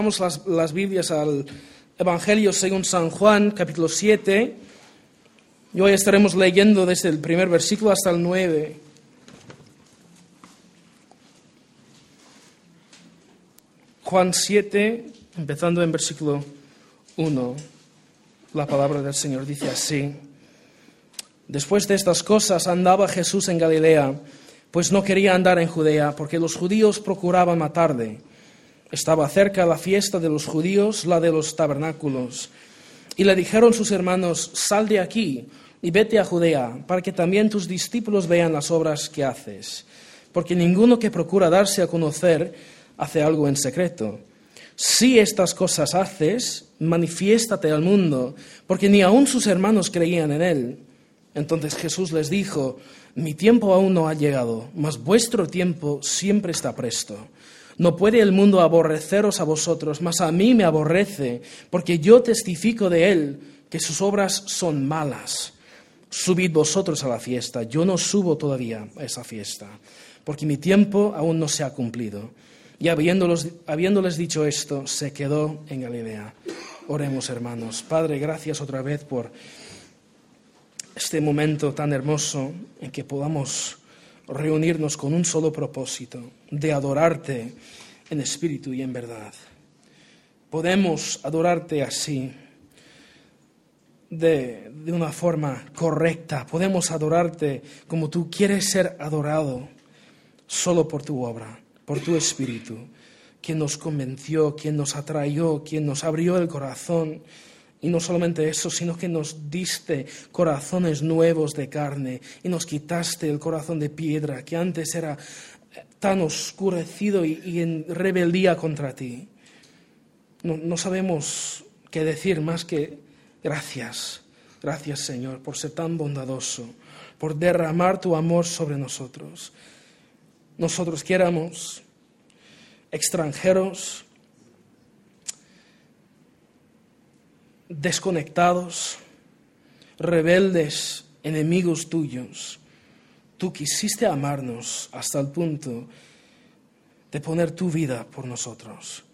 Abramos las, las Biblias al Evangelio según San Juan, capítulo 7. Y hoy estaremos leyendo desde el primer versículo hasta el 9. Juan 7, empezando en versículo 1. La palabra del Señor dice así. Después de estas cosas andaba Jesús en Galilea, pues no quería andar en Judea, porque los judíos procuraban matarle. Estaba cerca la fiesta de los judíos, la de los tabernáculos. Y le dijeron sus hermanos, sal de aquí y vete a Judea, para que también tus discípulos vean las obras que haces. Porque ninguno que procura darse a conocer hace algo en secreto. Si estas cosas haces, manifiéstate al mundo, porque ni aun sus hermanos creían en él. Entonces Jesús les dijo, mi tiempo aún no ha llegado, mas vuestro tiempo siempre está presto. No puede el mundo aborreceros a vosotros, mas a mí me aborrece, porque yo testifico de él que sus obras son malas. Subid vosotros a la fiesta, yo no subo todavía a esa fiesta, porque mi tiempo aún no se ha cumplido. Y habiéndoles dicho esto, se quedó en Galilea. Oremos, hermanos. Padre, gracias otra vez por este momento tan hermoso en que podamos reunirnos con un solo propósito, de adorarte en espíritu y en verdad. Podemos adorarte así, de, de, una forma correcta, podemos adorarte como tú quieres ser adorado, solo por tu obra, por tu espíritu, quien nos convenció, quien nos atrayó, quien nos abrió el corazón y no solamente eso, sino que nos diste corazones nuevos de carne y nos quitaste el corazón de piedra que antes era tan oscurecido y, en rebeldía contra ti. No, no sabemos qué decir más que gracias, gracias Señor por ser tan bondadoso, por derramar tu amor sobre nosotros. Nosotros que éramos extranjeros, desconectados, rebeldes, enemigos tuyos, tú quisiste amarnos hasta el punto de poner tu vida por nosotros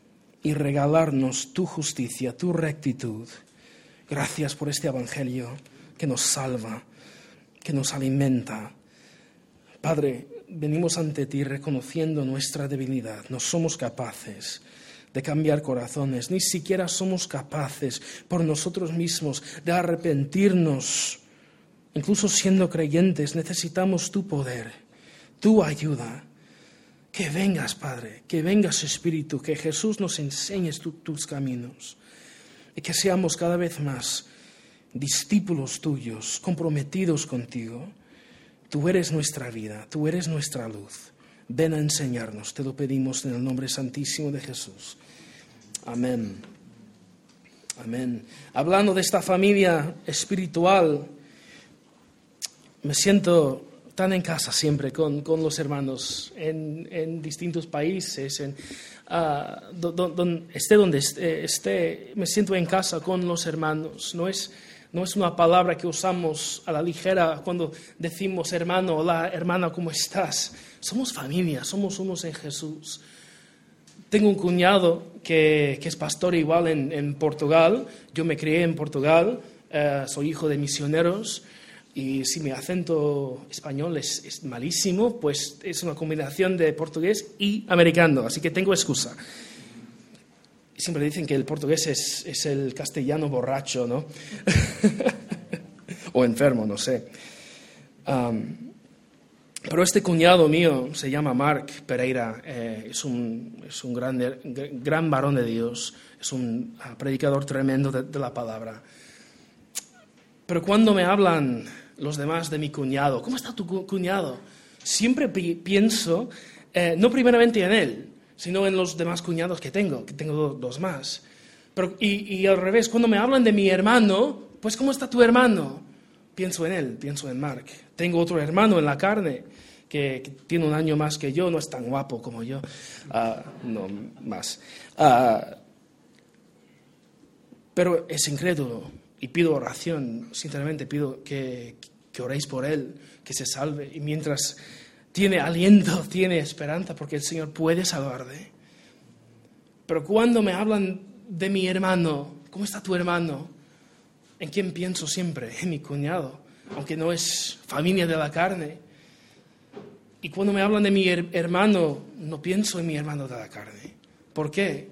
y regalarnos tu justicia, tu rectitud. Gracias por este Evangelio que nos salva, que nos alimenta. Padre, venimos ante ti reconociendo nuestra debilidad. No somos capaces de cambiar corazones, ni siquiera somos capaces por nosotros mismos de arrepentirnos. Incluso siendo creyentes necesitamos tu poder, tu ayuda. Que vengas, Padre, que vengas, Espíritu, que Jesús nos enseñes tus caminos y que seamos cada vez más discípulos tuyos, comprometidos contigo. Tú eres nuestra vida, tú eres nuestra luz. Ven a enseñarnos, te lo pedimos en el nombre santísimo de Jesús. Amén. Amén. Hablando de esta familia espiritual, me siento tan en casa siempre con, los hermanos en, distintos países, en, uh, esté donde esté, me siento en casa con los hermanos. No es, no es una palabra que usamos a la ligera cuando decimos hermano, hola hermana, ¿cómo estás? Somos familia, somos unos en Jesús. Tengo un cuñado que, es pastor igual en, Portugal. Yo me crié en Portugal, eh, soy hijo de misioneros y si mi acento español es, malísimo, pues es una combinación de portugués y americano, así que tengo excusa. Siempre dicen que el portugués es, el castellano borracho, ¿no? o enfermo, no sé. Pero este cuñado mío se llama Mark Pereira, eh, es un, es un gran, gran varón de Dios, es un ah, predicador tremendo de, la palabra. Pero cuando me hablan los demás de mi cuñado, ¿cómo está tu cuñado? Siempre pienso, eh, no primeramente en él, sino en los demás cuñados que tengo, que tengo dos más. Pero, y, y al revés, cuando me hablan de mi hermano, pues ¿cómo está tu hermano? Pienso en él, pienso en Mark. Tengo otro hermano en la carne que, tiene un año más que yo, no es tan guapo como yo, ah, no más. Ah, pero es incrédulo y pido oración, sinceramente pido que, que oréis por él, que se salve. Y mientras tiene aliento, tiene esperanza, porque el Señor puede salvarle. Pero cuando me hablan de mi hermano, ¿cómo está tu hermano? ¿En quién pienso siempre? En mi cuñado, aunque no es familia de la carne. Y cuando me hablan de mi hermano, no pienso en mi hermano de la carne. ¿Por qué?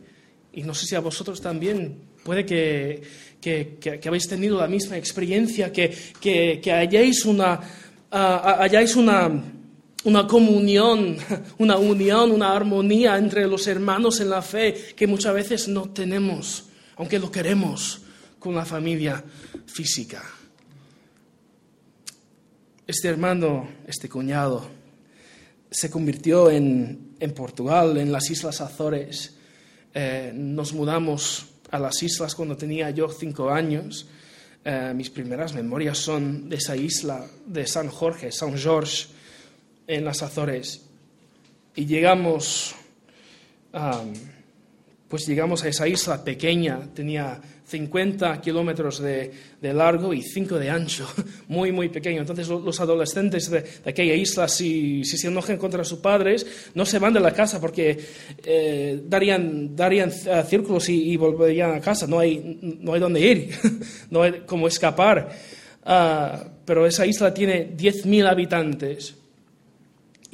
Y no sé si a vosotros también puede que, que, habéis tenido la misma experiencia, que, hayáis una, hayáis una, una comunión, una unión, una armonía entre los hermanos en la fe que muchas veces no tenemos, aunque lo queremos con la familia física. Este hermano, este cuñado, se convirtió en, en Portugal, en las Islas Azores. Eh, nos mudamos a las islas cuando tenía yo cinco años. Eh, mis primeras memorias son de esa isla de San Jorge, San George, en las Azores. Y llegamos, pues llegamos a esa isla pequeña, tenía 50 kilómetros de, largo y 5 de ancho, muy, muy pequeño. Entonces los adolescentes de, aquella isla, si, si, se enojan contra sus padres, no se van de la casa porque eh, darían, darían eh, círculos y, volverían a casa. No hay, no hay dónde ir, no hay cómo escapar. Ah, pero esa isla tiene 10.000 habitantes.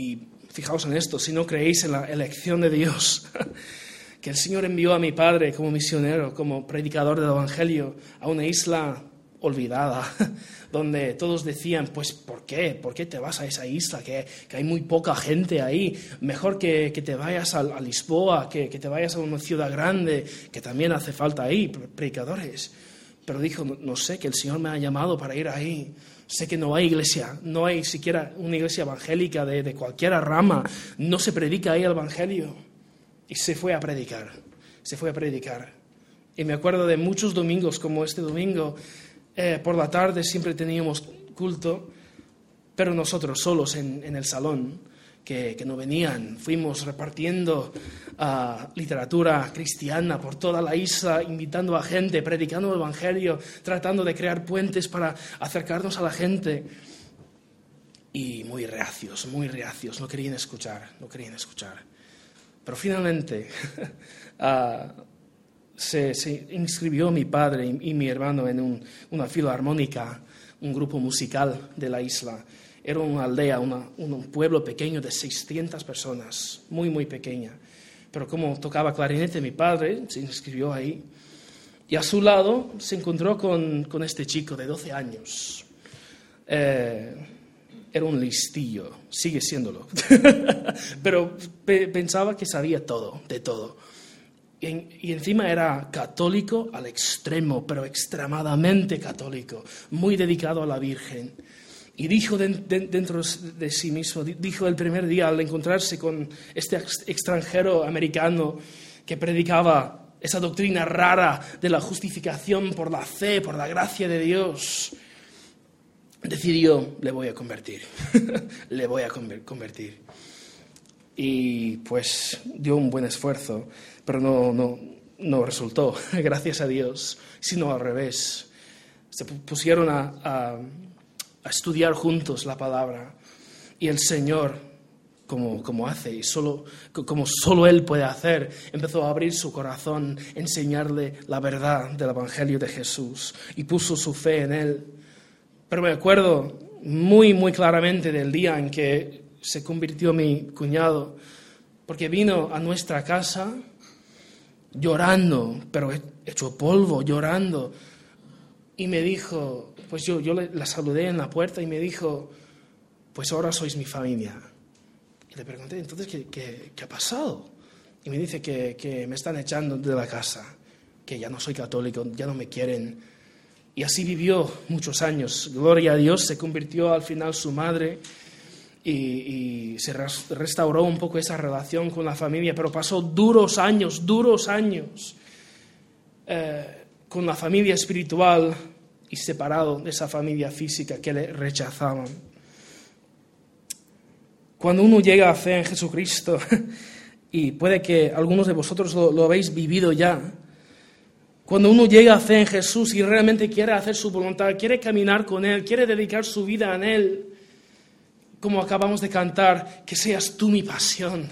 Y fijaos en esto, si no creéis en la elección de Dios. que el Señor envió a mi padre como misionero, como predicador del Evangelio, a una isla olvidada, donde todos decían, pues, ¿por qué? ¿Por qué te vas a esa isla? Que, hay muy poca gente ahí. Mejor que, te vayas a, Lisboa, que, te vayas a una ciudad grande, que también hace falta ahí, predicadores. Pero dijo, no, sé, que el Señor me ha llamado para ir ahí. Sé que no hay iglesia, no hay siquiera una iglesia evangélica de, de cualquier rama, no se predica ahí el Evangelio. Y se fue a predicar, se fue a predicar. Y me acuerdo de muchos domingos como este domingo, eh, por la tarde siempre teníamos culto, pero nosotros solos en, el salón, que, no venían. Fuimos repartiendo ah, literatura cristiana por toda la isla, invitando a gente, predicando el Evangelio, tratando de crear puentes para acercarnos a la gente. Y muy reacios, muy reacios, no querían escuchar, no querían escuchar. Pero finalmente ah, se, inscribió mi padre y, mi hermano en una filarmónica, un grupo musical de la isla. Era una aldea, un pueblo pequeño de 600 personas, muy, muy pequeña. Pero como tocaba clarinete mi padre, se inscribió ahí. Y a su lado se encontró con, este chico de 12 años. Eh, era un listillo, sigue siéndolo, pero pensaba que sabía todo, de todo. Y, encima era católico al extremo, pero extremadamente católico, muy dedicado a la Virgen. Y dijo dentro de sí mismo, dijo el primer día al encontrarse con este extranjero americano que predicaba esa doctrina rara de la justificación por la fe, por la gracia de Dios, decidió, le voy a convertir, le voy a convertir. Y pues dio un buen esfuerzo, pero no, no, no resultó, gracias a Dios, sino al revés. Se pusieron a, a, estudiar juntos la palabra y el Señor, como, como hace y solo, como solo Él puede hacer, empezó a abrir su corazón, enseñarle la verdad del Evangelio de Jesús y puso su fe en Él pero me acuerdo muy, muy claramente del día en que se convirtió mi cuñado, porque vino a nuestra casa llorando, pero hecho polvo, llorando. Y me dijo, pues yo, yo la saludé en la puerta y me dijo, pues ahora sois mi familia. Y le pregunté, entonces, ¿qué, qué, ha pasado? Y me dice que, que me están echando de la casa, que ya no soy católico, ya no me quieren y así vivió muchos años. Gloria a Dios, se convirtió al final su madre y, se restauró un poco esa relación con la familia, pero pasó duros años, duros años eh, con la familia espiritual y separado de esa familia física que le rechazaban. Cuando uno llega a fe en Jesucristo, y puede que algunos de vosotros lo habéis vivido ya, cuando uno llega a fe en Jesús y realmente quiere hacer su voluntad, quiere caminar con Él, quiere dedicar su vida a Él, como acabamos de cantar, que seas tú mi pasión,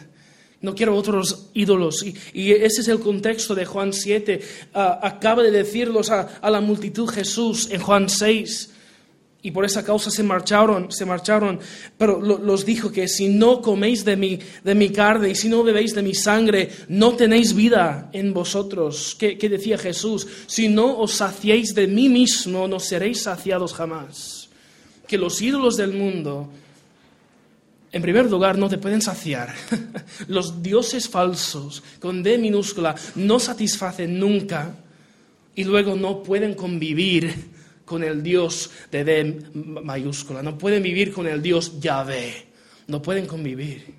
No quiero otros ídolos. Y, ese es el contexto de Juan 7. Ah, acaba de decirlos a, a, la multitud Jesús en Juan 6. Y por esa causa se marcharon, se marcharon. Pero los dijo que si no coméis de mi, de mi carne y si no bebéis de mi sangre, no tenéis vida en vosotros. ¿Qué, decía Jesús? Si no os saciéis de mí mismo, no seréis saciados jamás. Que los ídolos del mundo en primer lugar, no te pueden saciar. Los dioses falsos, con D minúscula, no satisfacen nunca y luego no pueden convivir con el Dios de D mayúscula, no pueden vivir con el Dios Yahvé, no pueden convivir.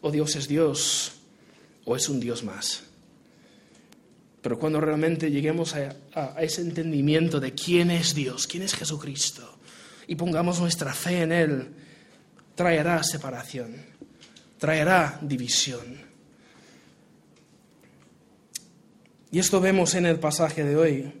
O Dios es Dios o es un Dios más. Pero cuando realmente lleguemos a, a ese entendimiento de quién es Dios, quién es Jesucristo, y pongamos nuestra fe en Él, traerá separación, traerá división. Y esto vemos en el pasaje de hoy,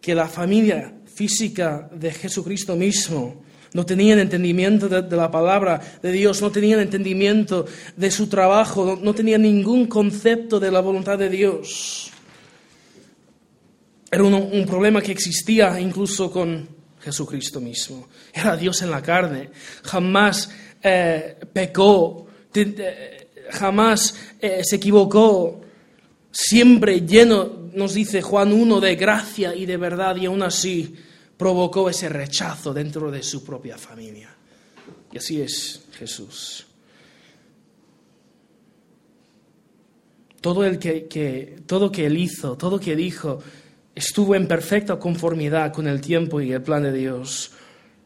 que la familia física de Jesucristo mismo no tenían entendimiento de, la palabra de Dios, no tenían entendimiento de su trabajo, no, no tenían ningún concepto de la voluntad de Dios. Era un, un problema que existía incluso con Jesucristo mismo. Era Dios en la carne. Jamás eh, pecó, jamás eh, se equivocó. Siempre lleno, nos dice Juan 1, de gracia y de verdad, y aún así provocó ese rechazo dentro de su propia familia. Y así es Jesús. Todo, el que, todo que él hizo, todo que dijo, estuvo en perfecta conformidad con el tiempo y el plan de Dios.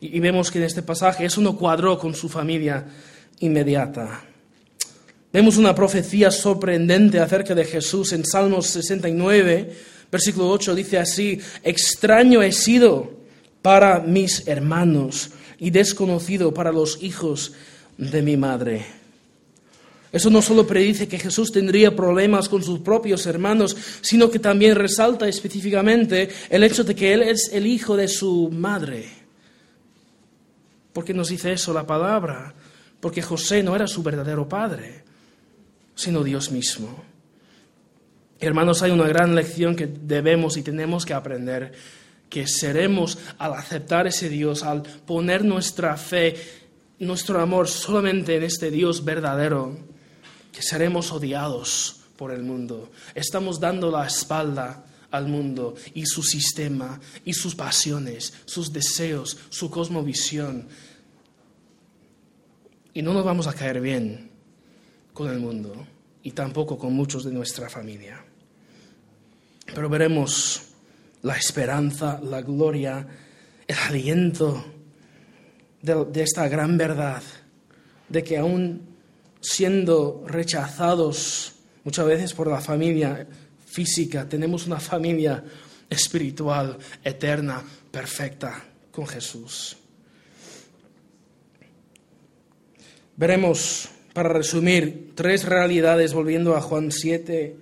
Y, vemos que en este pasaje eso no cuadró con su familia inmediata. Vemos una profecía sorprendente acerca de Jesús en Salmos 69, versículo 8, dice así, extraño he sido para mis hermanos y desconocido para los hijos de mi madre. Eso no solo predice que Jesús tendría problemas con sus propios hermanos, sino que también resalta específicamente el hecho de que Él es el hijo de su madre. ¿Por qué nos dice eso la palabra? Porque José no era su verdadero padre, sino Dios mismo. Hermanos, hay una gran lección que debemos y tenemos que aprender, que seremos al aceptar ese Dios, al poner nuestra fe, nuestro amor solamente en este Dios verdadero que seremos odiados por el mundo. Estamos dando la espalda al mundo y su sistema y sus pasiones, sus deseos, su cosmovisión. Y no nos vamos a caer bien con el mundo y tampoco con muchos de nuestra familia. Pero veremos la esperanza, la gloria, el aliento de, de esta gran verdad de que aún siendo rechazados muchas veces por la familia física, tenemos una familia espiritual, eterna, perfecta con Jesús. Veremos, para resumir, tres realidades, volviendo a Juan 7,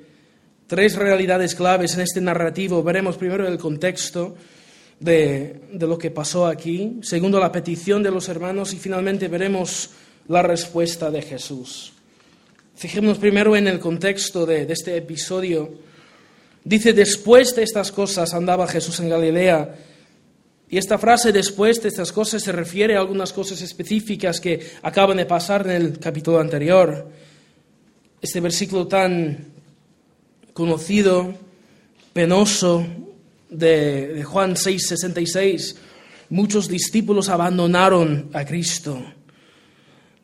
tres realidades claves en este narrativo. Veremos primero el contexto de, de lo que pasó aquí, segundo la petición de los hermanos y finalmente veremos la respuesta de Jesús. Fijémonos primero en el contexto de, este episodio. Dice, después de estas cosas andaba Jesús en Galilea. Y esta frase después de estas cosas se refiere a algunas cosas específicas que acaban de pasar en el capítulo anterior. Este versículo tan conocido, penoso, de, de Juan 6, 66, muchos discípulos abandonaron a Cristo.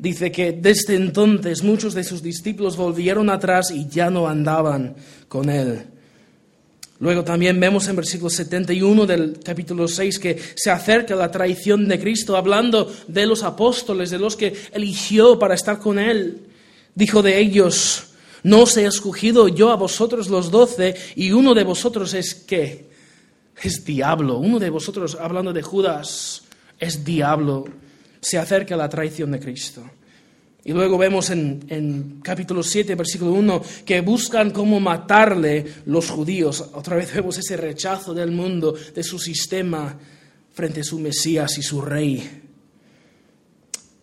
Dice que desde entonces muchos de sus discípulos volvieron atrás y ya no andaban con él. Luego también vemos en versículo 71 del capítulo 6 que se acerca la traición de Cristo, hablando de los apóstoles, de los que eligió para estar con él. Dijo de ellos, no os he escogido yo a vosotros los doce y uno de vosotros es qué? Es diablo. Uno de vosotros, hablando de Judas, es diablo se acerca la traición de Cristo. Y luego vemos en, capítulo 7, versículo 1, que buscan cómo matarle los judíos. Otra vez vemos ese rechazo del mundo, de su sistema, frente a su Mesías y su rey.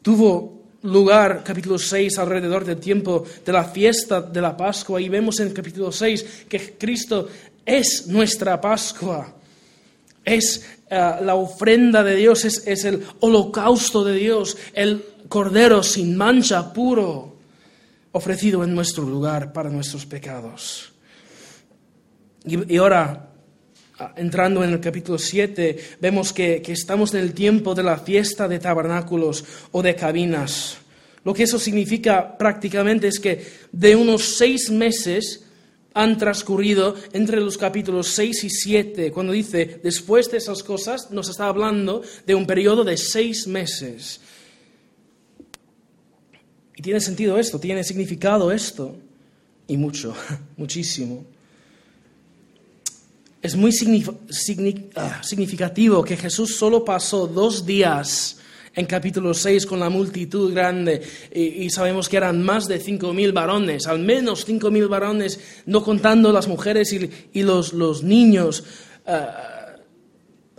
Tuvo lugar, capítulo 6, alrededor del tiempo de la fiesta de la Pascua, y vemos en capítulo 6 que Cristo es nuestra Pascua, es eh, la ofrenda de Dios, es, es el holocausto de Dios, el cordero sin mancha, puro, ofrecido en nuestro lugar para nuestros pecados. Y, ahora, ah, entrando en el capítulo 7, vemos que, que, estamos en el tiempo de la fiesta de tabernáculos o de cabinas. Lo que eso significa prácticamente es que de unos seis meses han transcurrido entre los capítulos 6 y 7. Cuando dice después de esas cosas, nos está hablando de un periodo de seis meses. Y tiene sentido esto, tiene significado esto. Y mucho, muchísimo. Es muy ah, significativo que Jesús solo pasó dos días en capítulo 6 con la multitud grande y, sabemos que eran más de 5.000 varones, al menos 5.000 varones, no contando las mujeres y, los, niños. Ah,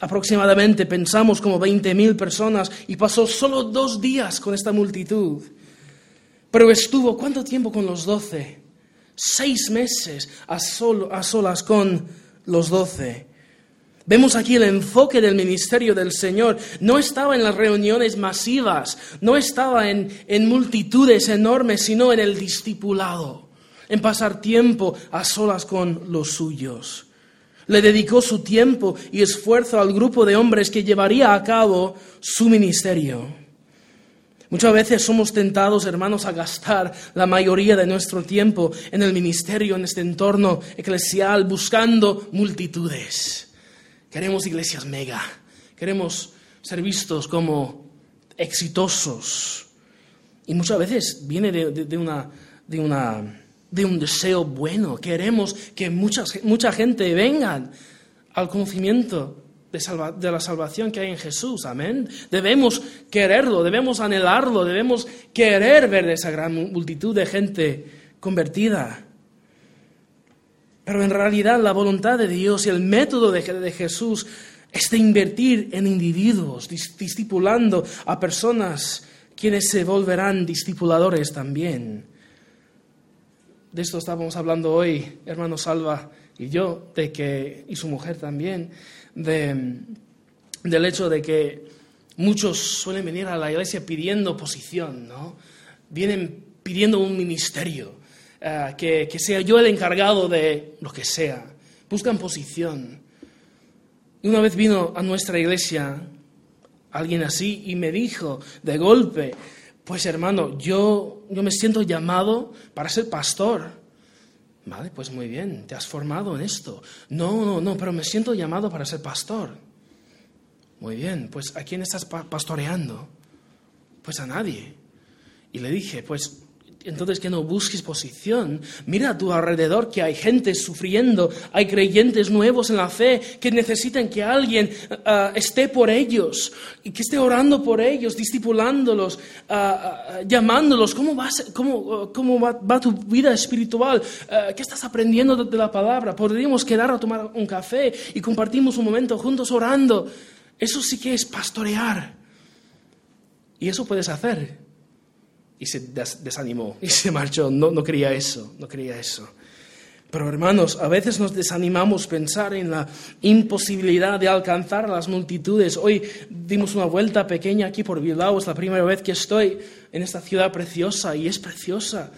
aproximadamente pensamos como 20.000 personas y pasó solo dos días con esta multitud. Pero estuvo, ¿cuánto tiempo con los doce? Seis meses a solas con los doce. Vemos aquí el enfoque del ministerio del Señor. No estaba en las reuniones masivas, no estaba en, en multitudes enormes, sino en el discipulado, en pasar tiempo a solas con los suyos. Le dedicó su tiempo y esfuerzo al grupo de hombres que llevaría a cabo su ministerio. Muchas veces somos tentados, hermanos, a gastar la mayoría de nuestro tiempo en el ministerio, en este entorno eclesial, buscando multitudes. Queremos iglesias mega, queremos ser vistos como exitosos. Y muchas veces viene de, una, de, una, de un deseo bueno. Queremos que mucha gente venga al conocimiento de, la salvación que hay en Jesús. Amén. Debemos quererlo, debemos anhelarlo, debemos querer ver esa gran multitud de gente convertida. Pero en realidad la voluntad de Dios y el método de, de Jesús es de invertir en individuos, discipulando a personas quienes se volverán discipuladores también. De esto estábamos hablando hoy, hermano Salva y yo, de que, y su mujer también, del hecho de que muchos suelen venir a la iglesia pidiendo posición, ¿no? Vienen pidiendo un ministerio, eh, que, que sea yo el encargado de lo que sea. Buscan posición. Y una vez vino a nuestra iglesia alguien así y me dijo de golpe, pues hermano, yo, yo me siento llamado para ser pastor. Vale, pues muy bien, te has formado en esto. No, no, no, pero me siento llamado para ser pastor. Muy bien, pues ¿a quién estás pastoreando? Pues a nadie. Y le dije, pues entonces que no busques posición. Mira a tu alrededor que hay gente sufriendo, hay creyentes nuevos en la fe que necesitan que alguien ah, esté por ellos y que esté orando por ellos, discipulándolos, ah, ah, llamándolos. ¿Cómo, va, tu vida espiritual? ¿Qué estás aprendiendo de la palabra? Podríamos quedar a tomar un café y compartimos un momento juntos orando. Eso sí que es pastorear. Y eso puedes hacer y se desanimó y se marchó. No, no quería eso, no quería eso. Pero hermanos, a veces nos desanimamos pensar en la imposibilidad de alcanzar a las multitudes. Hoy dimos una vuelta pequeña aquí por Bilbao, es la primera vez que estoy en esta ciudad preciosa y es preciosa.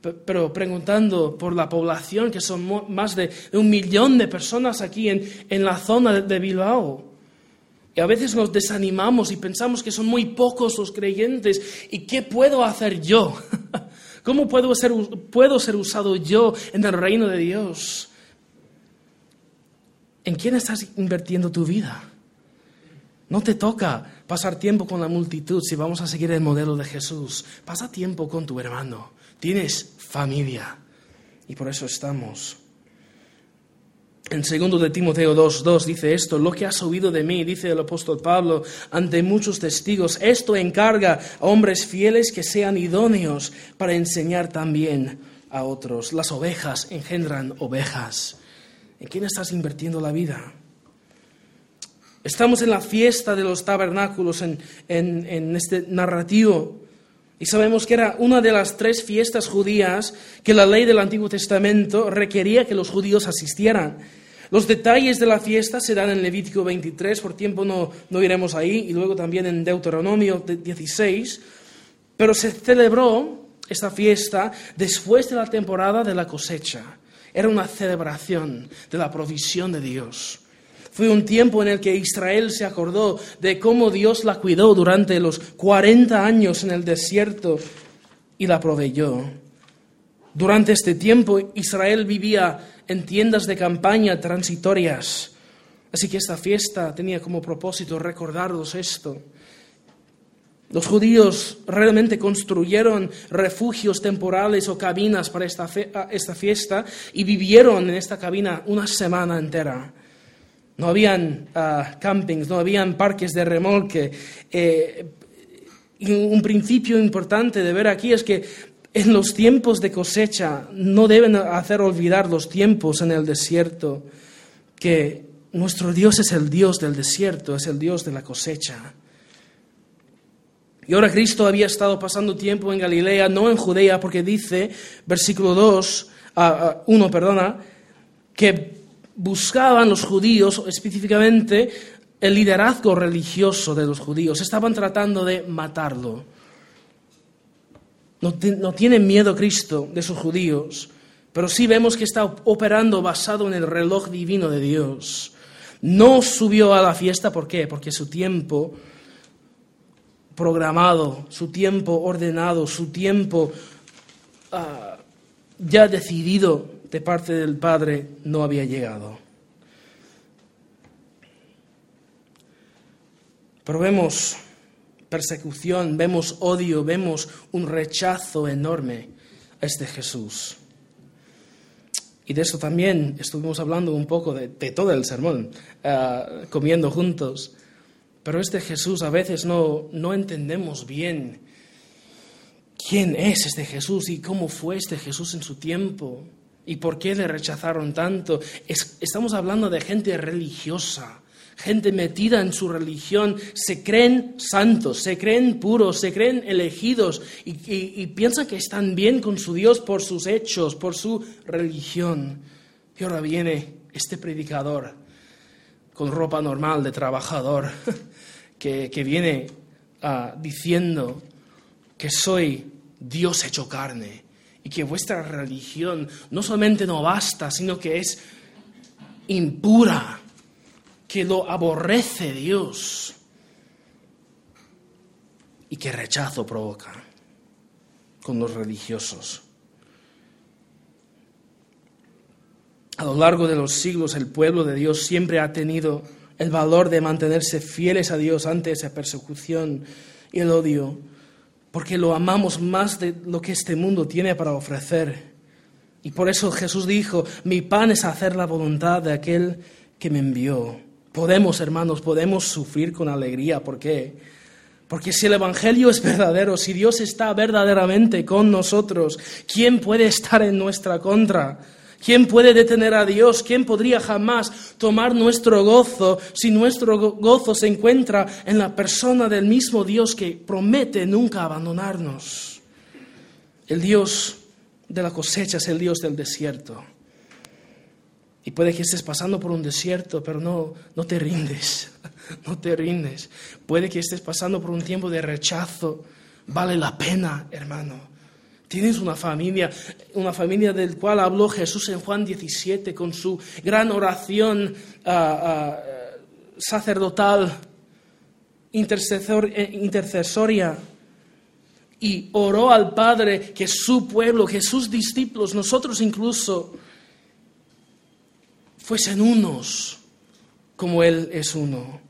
Pero preguntando por la población, que son más de un millón de personas aquí en, en la zona de Bilbao. A veces nos desanimamos y pensamos que son muy pocos los creyentes. ¿Y qué puedo hacer yo? ¿Cómo puedo ser, puedo ser usado yo en el reino de Dios? ¿En quién estás invirtiendo tu vida? No te toca pasar tiempo con la multitud si vamos a seguir el modelo de Jesús. Pasa tiempo con tu hermano. Tienes familia. Y por eso estamos. En segundo de Timoteo 2.2 dice esto, lo que has oído de mí, dice el apóstol Pablo, ante muchos testigos, esto encarga a hombres fieles que sean idóneos para enseñar también a otros. Las ovejas engendran ovejas. ¿En quién estás invirtiendo la vida? Estamos en la fiesta de los tabernáculos, en, en este narrativo Y sabemos que era una de las tres fiestas judías que la ley del Antiguo Testamento requería que los judíos asistieran. Los detalles de la fiesta se dan en Levítico 23, por tiempo no, no iremos ahí, y luego también en Deuteronomio 16, pero se celebró esta fiesta después de la temporada de la cosecha. Era una celebración de la provisión de Dios. Fue un tiempo en el que Israel se acordó de cómo Dios la cuidó durante los 40 años en el desierto y la proveyó. Durante este tiempo Israel vivía en tiendas de campaña transitorias. Así que esta fiesta tenía como propósito recordarlos esto. Los judíos realmente construyeron refugios temporales o cabinas para esta, fiesta y vivieron en esta cabina una semana entera. No habían ah, campings, no habían parques de remolque. Eh, y un principio importante de ver aquí es que en los tiempos de cosecha no deben hacer olvidar los tiempos en el desierto, que nuestro Dios es el Dios del desierto, es el Dios de la cosecha. Y ahora Cristo había estado pasando tiempo en Galilea, no en Judea, porque dice, versículo 2, 1, perdona, que buscaban los judíos específicamente el liderazgo religioso de los judíos. Estaban tratando de matarlo. No, no tiene miedo Cristo de sus judíos, pero sí vemos que está operando basado en el reloj divino de Dios. No subió a la fiesta, ¿por qué? Porque su tiempo programado, su tiempo ordenado, su tiempo ah, ya decidido de parte del Padre no había llegado. Pero vemos persecución, vemos odio, vemos un rechazo enorme a este Jesús. Y de eso también estuvimos hablando un poco de, todo el sermón, ah, comiendo juntos. Pero este Jesús a veces no, no entendemos bien quién es este Jesús y cómo fue este Jesús en su tiempo y por qué le rechazaron tanto. estamos hablando de gente religiosa, gente metida en su religión, se creen santos, se creen puros, se creen elegidos y, y piensan que están bien con su Dios por sus hechos, por su religión. Y ahora viene este predicador con ropa normal de trabajador, que, viene ah, diciendo que soy Dios hecho carne y que vuestra religión no solamente no basta, sino que es impura, que lo aborrece Dios y que rechazo provoca con los religiosos. A lo largo de los siglos el pueblo de Dios siempre ha tenido el valor de mantenerse fieles a Dios ante esa persecución y el odio, porque lo amamos más de lo que este mundo tiene para ofrecer. Y por eso Jesús dijo, mi pan es hacer la voluntad de aquel que me envió. Podemos, hermanos, podemos sufrir con alegría. ¿Por qué? Porque si el Evangelio es verdadero, si Dios está verdaderamente con nosotros, ¿quién puede estar en nuestra contra? ¿Quién puede detener a Dios? ¿Quién podría jamás tomar nuestro gozo si nuestro gozo se encuentra en la persona del mismo Dios que promete nunca abandonarnos? El Dios de la cosecha es el Dios del desierto. Y puede que estés pasando por un desierto, pero no, no te rindes, no te rindes. Puede que estés pasando por un tiempo de rechazo. Vale la pena, hermano Tienes una familia, una familia del cual habló Jesús en Juan 17 con su gran oración ah, ah, sacerdotal, eh, intercesoria, y oró al Padre que su pueblo, que sus discípulos, nosotros incluso, fuesen unos como Él es uno.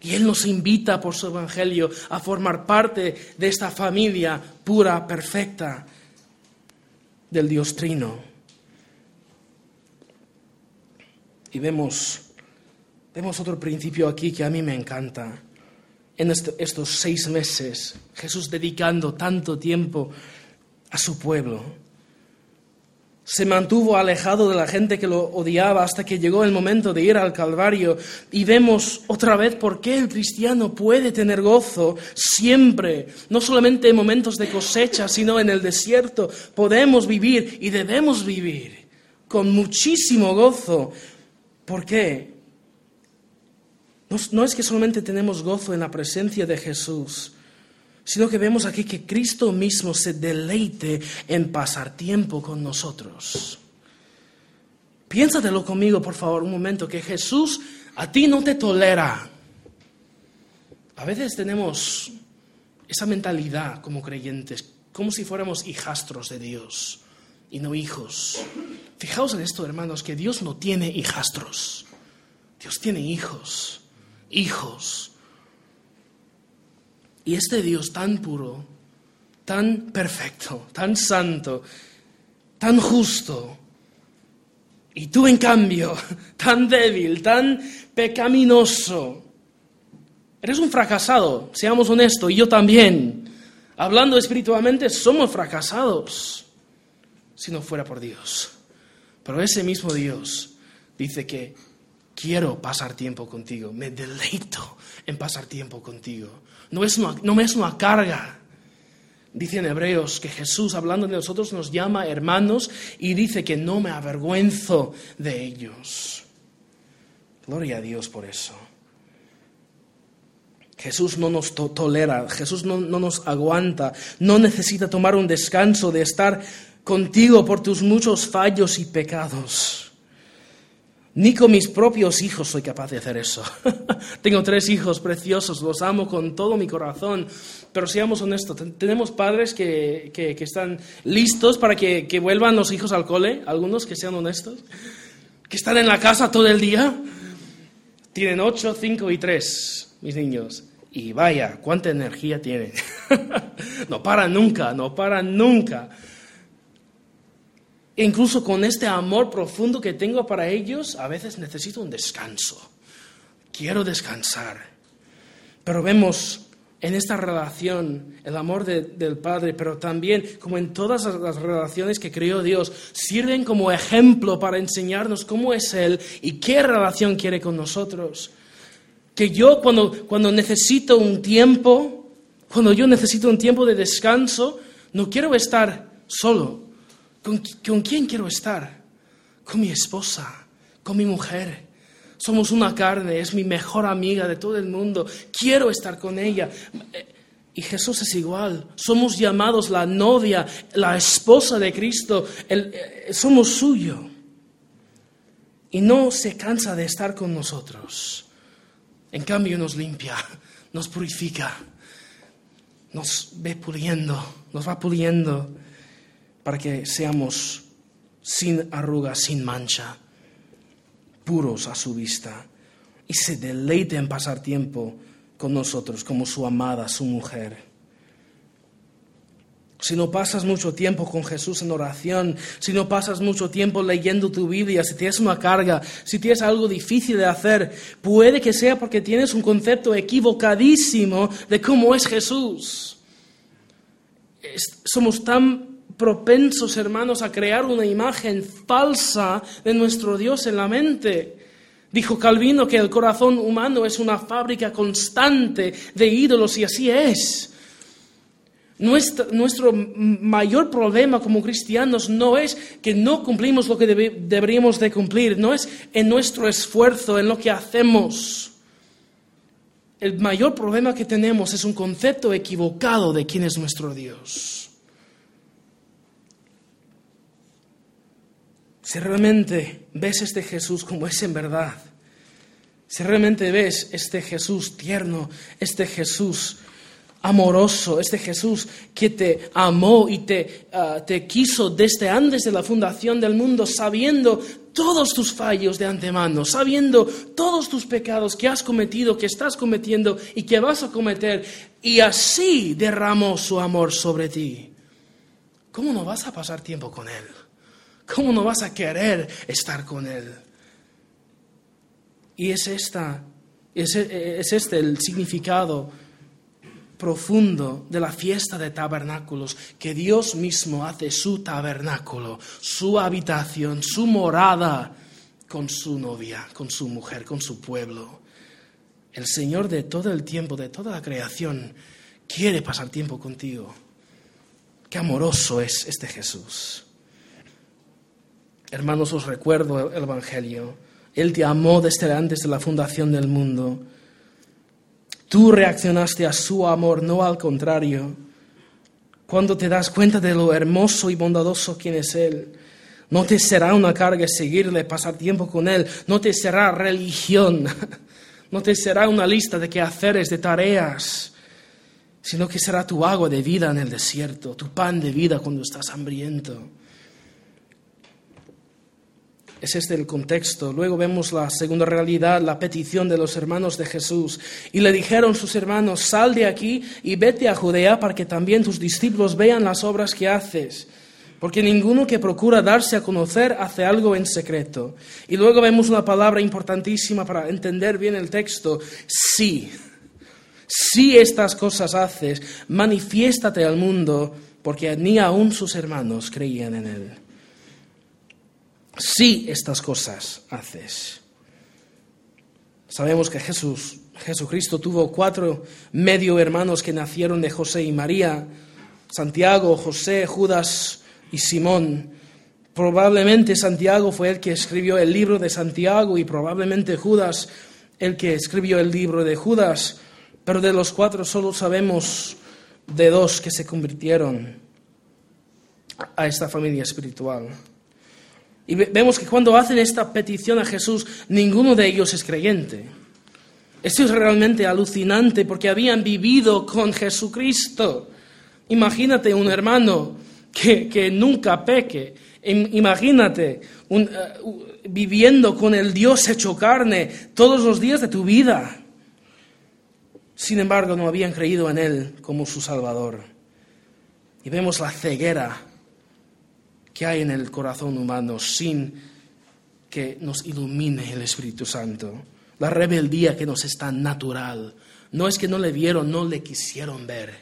Y Él nos invita por su Evangelio a formar parte de esta familia pura, perfecta, del Dios Trino. Y vemos, vemos otro principio aquí que a mí me encanta. En este, estos seis meses, Jesús dedicando tanto tiempo a su pueblo. Se mantuvo alejado de la gente que lo odiaba hasta que llegó el momento de ir al Calvario y vemos otra vez por qué el cristiano puede tener gozo siempre, no solamente en momentos de cosecha, sino en el desierto. Podemos vivir y debemos vivir con muchísimo gozo. ¿Por qué? No, no es que solamente tenemos gozo en la presencia de Jesús, sino que vemos aquí que Cristo mismo se deleite en pasar tiempo con nosotros. Piénsatelo conmigo, por favor, un momento, que Jesús a ti no te tolera. A veces tenemos esa mentalidad como creyentes, como si fuéramos hijastros de Dios y no hijos. Fijaos en esto, hermanos, que Dios no tiene hijastros. Dios tiene hijos, hijos. Y este Dios tan puro, tan perfecto, tan santo, tan justo, y tú en cambio, tan débil, tan pecaminoso, eres un fracasado, seamos honestos, y yo también. Hablando espiritualmente, somos fracasados si no fuera por Dios. Pero ese mismo Dios dice que quiero pasar tiempo contigo, me deleito en pasar tiempo contigo. No, es una, no es una carga. Dice en Hebreos que Jesús, hablando de nosotros, nos llama hermanos y dice que no me avergüenzo de ellos. Gloria a Dios por eso. Jesús no nos tolera, Jesús no, no nos aguanta, no necesita tomar un descanso de estar contigo por tus muchos fallos y pecados. Ni con mis propios hijos soy capaz de hacer eso. Tengo tres hijos preciosos, los amo con todo mi corazón, pero seamos honestos, tenemos padres que, están listos para que, que, vuelvan los hijos al cole, algunos que sean honestos, que están en la casa todo el día. Tienen ocho, cinco y tres, mis niños. Y vaya, cuánta energía tienen. no paran nunca, no paran nunca. Incluso con este amor profundo que tengo para ellos, a veces necesito un descanso. Quiero descansar. Pero vemos en esta relación el amor del Padre, pero también, como en todas las relaciones que creó Dios, sirven como ejemplo para enseñarnos cómo es Él y qué relación quiere con nosotros. Que yo cuando, cuando necesito un tiempo, cuando yo necesito un tiempo de descanso, no quiero estar solo, ¿Con, quién quiero estar? Con mi esposa, con mi mujer. Somos una carne, es mi mejor amiga de todo el mundo. Quiero estar con ella. Y Jesús es igual. Somos llamados la novia, la esposa de Cristo. Eh, somos suyo. Y no se cansa de estar con nosotros. En cambio nos limpia, nos purifica, nos ve puliendo, nos va puliendo para que seamos sin arruga, sin mancha, puros a su vista, y se deleite en pasar tiempo con nosotros como su amada, su mujer. Si no pasas mucho tiempo con Jesús en oración, si no pasas mucho tiempo leyendo tu Biblia, si tienes una carga, si tienes algo difícil de hacer, puede que sea porque tienes un concepto equivocadísimo de cómo es Jesús. somos tan propensos, hermanos, a crear una imagen falsa de nuestro Dios en la mente. Dijo Calvino que el corazón humano es una fábrica constante de ídolos y así es. Nuestro, mayor problema como cristianos no es que no cumplimos lo que deberíamos de cumplir, no es en nuestro esfuerzo, en lo que hacemos. El mayor problema que tenemos es un concepto equivocado de quién es nuestro Dios. Si realmente ves este Jesús como es en verdad, si realmente ves este Jesús tierno, este Jesús amoroso, este Jesús que te amó y te, ah, te quiso desde antes de la fundación del mundo, sabiendo todos tus fallos de antemano, sabiendo todos tus pecados que has cometido, que estás cometiendo y que vas a cometer, y así derramó su amor sobre ti. ¿Cómo no vas a pasar tiempo con Él? ¿Cómo no vas a querer estar con Él? Y es, esta, es, este el significado profundo de la fiesta de tabernáculos, que Dios mismo hace su tabernáculo, su habitación, su morada con su novia, con su mujer, con su pueblo. El Señor de todo el tiempo, de toda la creación, quiere pasar tiempo contigo. Qué amoroso es este Jesús. Hermanos, os recuerdo el Evangelio. Él te amó desde antes de la fundación del mundo. Tú reaccionaste a su amor, no al contrario. Cuando te das cuenta de lo hermoso y bondadoso quien es Él, no te será una carga seguirle, pasar tiempo con Él, no te será religión, no te será una lista de quehaceres, de tareas, sino que será tu agua de vida en el desierto, tu pan de vida cuando estás hambriento. Es este el contexto. Luego vemos la segunda realidad, la petición de los hermanos de Jesús. Y le dijeron sus hermanos, sal de aquí y vete a Judea para que también tus discípulos vean las obras que haces. Porque ninguno que procura darse a conocer hace algo en secreto. Y luego vemos una palabra importantísima para entender bien el texto, sí. Si estas cosas haces, manifiéstate al mundo, porque ni aun sus hermanos creían en él si estas cosas haces. Sabemos que Jesús, Jesucristo tuvo cuatro medio hermanos que nacieron de José y María, Santiago, José, Judas y Simón. Probablemente Santiago fue el que escribió el libro de Santiago y probablemente Judas el que escribió el libro de Judas, pero de los cuatro solo sabemos de dos que se convirtieron a esta familia espiritual. Y vemos que cuando hacen esta petición a Jesús, ninguno de ellos es creyente. Esto es realmente alucinante porque habían vivido con Jesucristo. Imagínate un hermano que, nunca peque. Imagínate uh, viviendo con el Dios hecho carne todos los días de tu vida. Sin embargo, no habían creído en Él como su Salvador. Y vemos la ceguera que hay en el corazón humano sin que nos ilumine el Espíritu Santo. La rebeldía que nos es tan natural. No es que no le vieron, no le quisieron ver.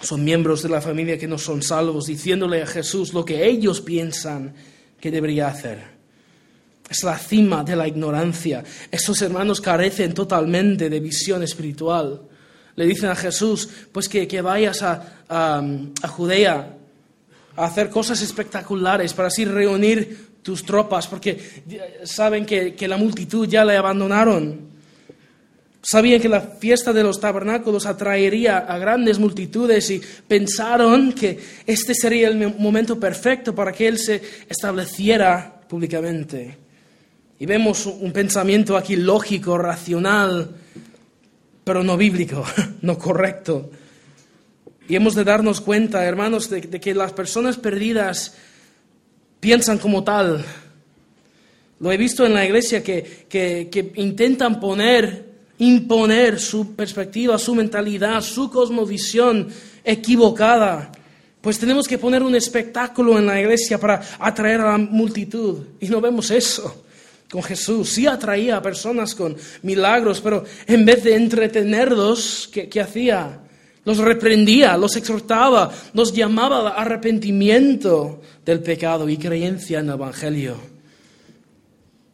Son miembros de la familia que no son salvos, diciéndole a Jesús lo que ellos piensan que debería hacer. Es la cima de la ignorancia. Estos hermanos carecen totalmente de visión espiritual. Le dicen a Jesús, pues que, vayas a, Judea a hacer cosas espectaculares para así reunir tus tropas, porque saben que, que la multitud ya le abandonaron. Sabían que la fiesta de los tabernáculos atraería a grandes multitudes y pensaron que este sería el momento perfecto para que Él se estableciera públicamente. Y vemos un pensamiento aquí lógico, racional, pero no bíblico, no correcto. Y hemos de darnos cuenta, hermanos, de, que las personas perdidas piensan como tal. Lo he visto en la iglesia que, que, intentan poner, imponer su perspectiva, su mentalidad, su cosmovisión equivocada. Pues tenemos que poner un espectáculo en la iglesia para atraer a la multitud. Y no vemos eso con Jesús. Sí atraía a personas con milagros, pero en vez de entretenerlos, ¿qué, hacía? Los reprendía, los exhortaba, los llamaba al arrepentimiento del pecado y creencia en el Evangelio.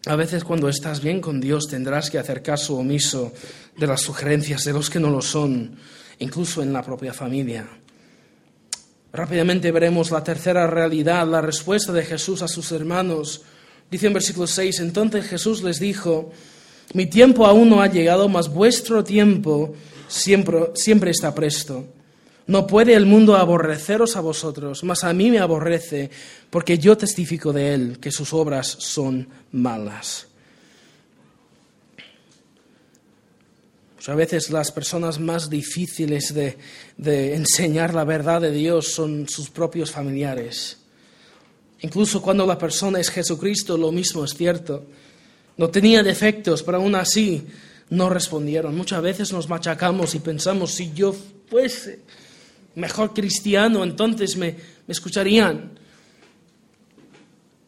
A veces cuando estás bien con Dios tendrás que hacer caso omiso de las sugerencias de los que no lo son, incluso en la propia familia. Rápidamente veremos la tercera realidad, la respuesta de Jesús a sus hermanos Dice en versículo 6, entonces Jesús les dijo, mi tiempo aún no ha llegado, mas vuestro tiempo siempre, está presto. No puede el mundo aborreceros a vosotros, mas a mí me aborrece, porque yo testifico de él que sus obras son malas. Pues a veces las personas más difíciles de enseñar la verdad de Dios son sus propios familiares. Incluso cuando la persona es Jesucristo, lo mismo es cierto. No tenía defectos, pero aún así no respondieron. Muchas veces nos machacamos y pensamos, si yo fuese mejor cristiano, entonces me, escucharían.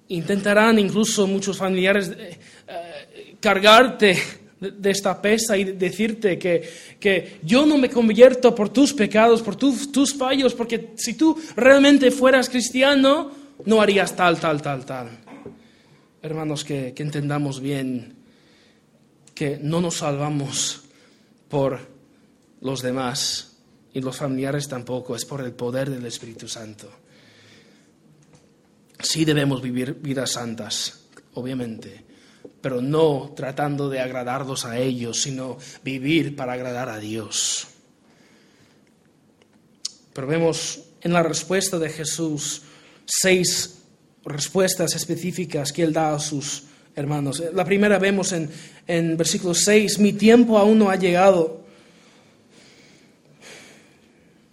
Intentarán incluso muchos familiares eh, eh, cargarte de, esta pesa y decirte que, que, yo no me convierto por tus pecados, por tus fallos, porque si tú realmente fueras cristiano, no harías tal, tal, tal, tal. Hermanos, que, que entendamos bien que no nos salvamos por los demás y los familiares tampoco, es por el poder del Espíritu Santo. Sí debemos vivir vidas santas, obviamente, pero no tratando de agradarlos a ellos, sino vivir para agradar a Dios. Pero vemos en la respuesta de Jesús seis respuestas específicas que Él da a sus hermanos. La primera vemos en, en versículo 6, mi tiempo aún no ha llegado.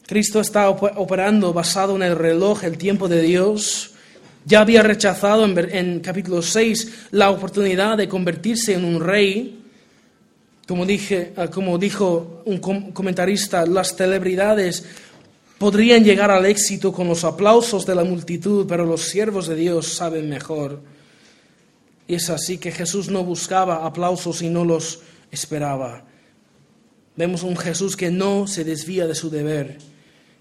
Cristo está operando basado en el reloj, el tiempo de Dios. Ya había rechazado en, capítulo 6 la oportunidad de convertirse en un rey. Como, dije, ah, como dijo un comentarista, las celebridades podrían llegar al éxito con los aplausos de la multitud, pero los siervos de Dios saben mejor. Y es así que Jesús no buscaba aplausos y no los esperaba. Vemos un Jesús que no se desvía de su deber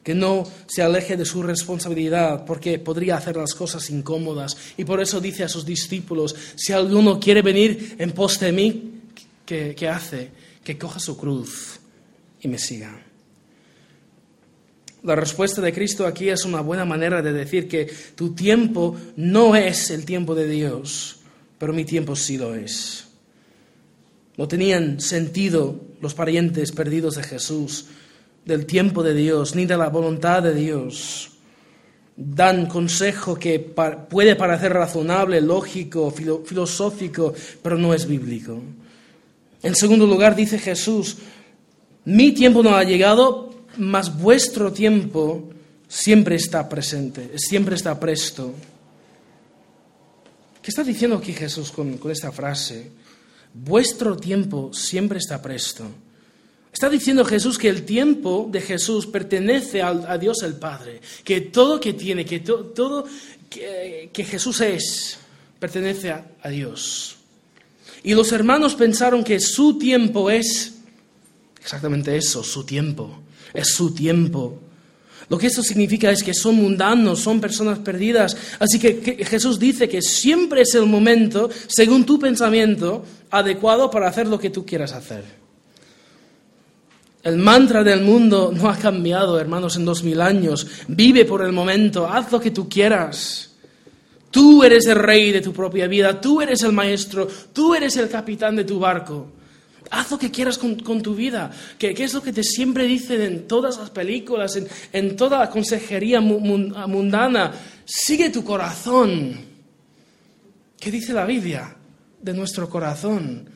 que no se aleje de su responsabilidad, porque podría hacer las cosas incómodas. Y por eso dice a sus discípulos, si alguno quiere venir en pos de mí, ¿qué, hace? Que coja su cruz y me siga. La respuesta de Cristo aquí es una buena manera de decir que tu tiempo no es el tiempo de Dios, pero mi tiempo sí lo es. No tenían sentido los parientes perdidos de Jesús del tiempo de Dios ni de la voluntad de Dios. Dan consejo que puede parecer razonable, lógico, filosófico, pero no es bíblico. En segundo lugar, dice Jesús, mi tiempo no ha llegado, mas vuestro tiempo siempre está presente, siempre está presto. ¿Qué está diciendo aquí Jesús con, esta frase? Vuestro tiempo siempre está presto. Está diciendo Jesús que el tiempo de Jesús pertenece a, Dios el Padre, que todo que tiene, que todo que, Jesús es, pertenece a Dios. Y los hermanos pensaron que su tiempo es exactamente eso, su tiempo, es su tiempo. Lo que eso significa es que son mundanos, son personas perdidas. Así que Jesús dice que siempre es el momento, según tu pensamiento, adecuado para hacer lo que tú quieras hacer. El mantra del mundo no ha cambiado, hermanos, en dos mil años. Vive por el momento, haz lo que tú quieras. Tú eres el rey de tu propia vida, tú eres el maestro, tú eres el capitán de tu barco. Haz lo que quieras con, tu vida, que, es lo que te siempre dicen en todas las películas, en, en toda la consejería mundana. Sigue tu corazón. ¿Qué dice la Biblia de nuestro corazón?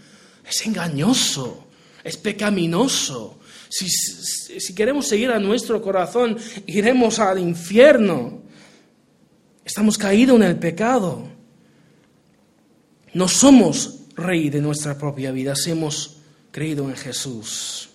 Es engañoso, es pecaminoso. Si, queremos seguir a nuestro corazón, iremos al infierno. Estamos caídos en el pecado. No somos rey de nuestra propia vida si hemos creído en Jesús.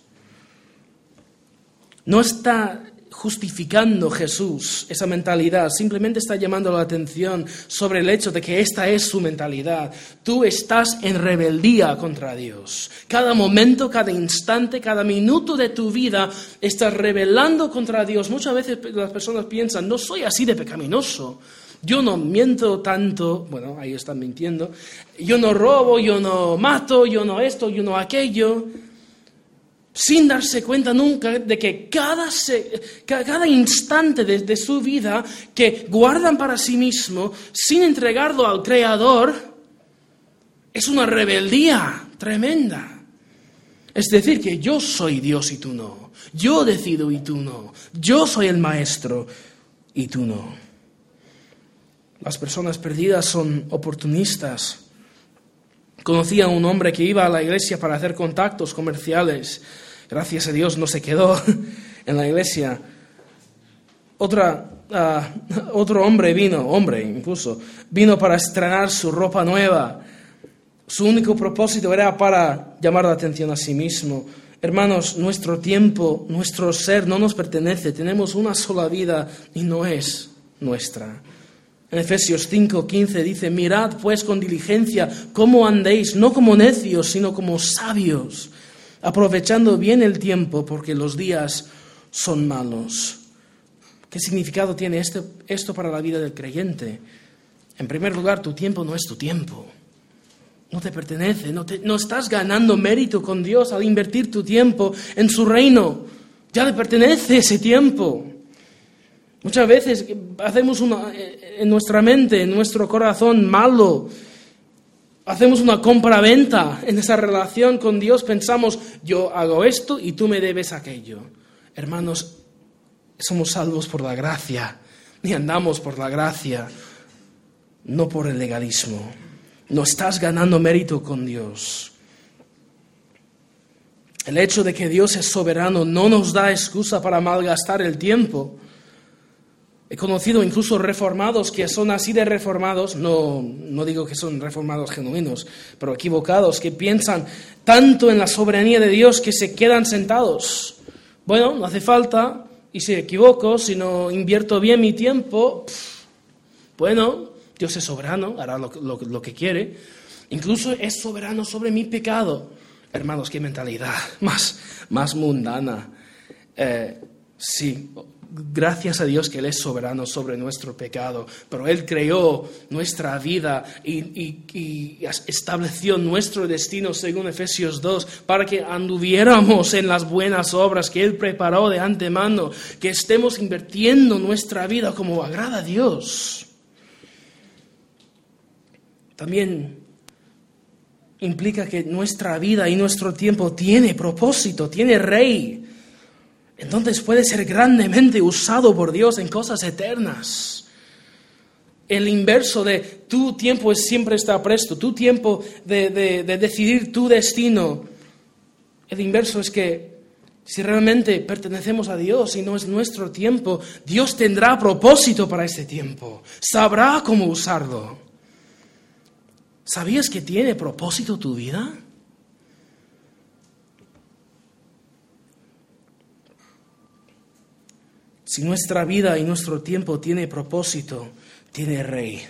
No está justificando Jesús esa mentalidad, simplemente está llamando la atención sobre el hecho de que esta es su mentalidad. Tú estás en rebeldía contra Dios. Cada momento, cada instante, cada minuto de tu vida estás rebelando contra Dios. Muchas veces las personas piensan, no soy así de pecaminoso. Yo no miento tanto, bueno, ahí están mintiendo. Yo no robo, yo no mato, yo no esto, yo no aquello sin darse cuenta nunca de que cada, instante de, su vida que guardan para sí mismo, sin entregarlo al Creador, es una rebeldía tremenda. Es decir, que yo soy Dios y tú no. Yo decido y tú no. Yo soy el maestro y tú no. Las personas perdidas son oportunistas. Conocí a un hombre que iba a la iglesia para hacer contactos comerciales Gracias a Dios no se quedó en la iglesia. Otra, ah, otro hombre vino, hombre incluso, vino para estrenar su ropa nueva. Su único propósito era para llamar la atención a sí mismo. Hermanos, nuestro tiempo, nuestro ser no nos pertenece. Tenemos una sola vida y no es nuestra. En Efesios 5:15 dice, mirad pues con diligencia cómo andéis, no como necios, sino como sabios, aprovechando bien el tiempo porque los días son malos. ¿Qué significado tiene esto, esto para la vida del creyente? En primer lugar, tu tiempo no es tu tiempo. No te pertenece, no, no estás ganando mérito con Dios al invertir tu tiempo en su reino. Ya le pertenece ese tiempo. Muchas veces hacemos una, eh, en nuestra mente, en nuestro corazón malo, hacemos una compra-venta en esa relación con Dios, pensamos, yo hago esto y tú me debes aquello. Hermanos, somos salvos por la gracia, ni andamos por la gracia, no por el legalismo. No estás ganando mérito con Dios. El hecho de que Dios es soberano no nos da excusa para malgastar el tiempo. He conocido incluso reformados que son así de reformados, no, no digo que son reformados genuinos, pero equivocados, que piensan tanto en la soberanía de Dios que se quedan sentados. Bueno, no hace falta, y si equivoco, si no invierto bien mi tiempo, bueno, Dios es soberano, hará lo, que quiere. Incluso es soberano sobre mi pecado. Hermanos, qué mentalidad más, más mundana. Eh, sí, Gracias a Dios que Él es soberano sobre nuestro pecado, pero Él creó nuestra vida y, estableció nuestro destino según Efesios 2 para que anduviéramos en las buenas obras que Él preparó de antemano, que estemos invirtiendo nuestra vida como agrada a Dios. También implica que nuestra vida y nuestro tiempo tiene propósito, tiene rey entonces puede ser grandemente usado por Dios en cosas eternas. El inverso de tu tiempo siempre está presto, tu tiempo de, de decidir tu destino. El inverso es que si realmente pertenecemos a Dios y no es nuestro tiempo, Dios tendrá propósito para este tiempo, sabrá cómo usarlo. ¿Sabías que tiene propósito tu vida? Si nuestra vida y nuestro tiempo tiene propósito, tiene rey.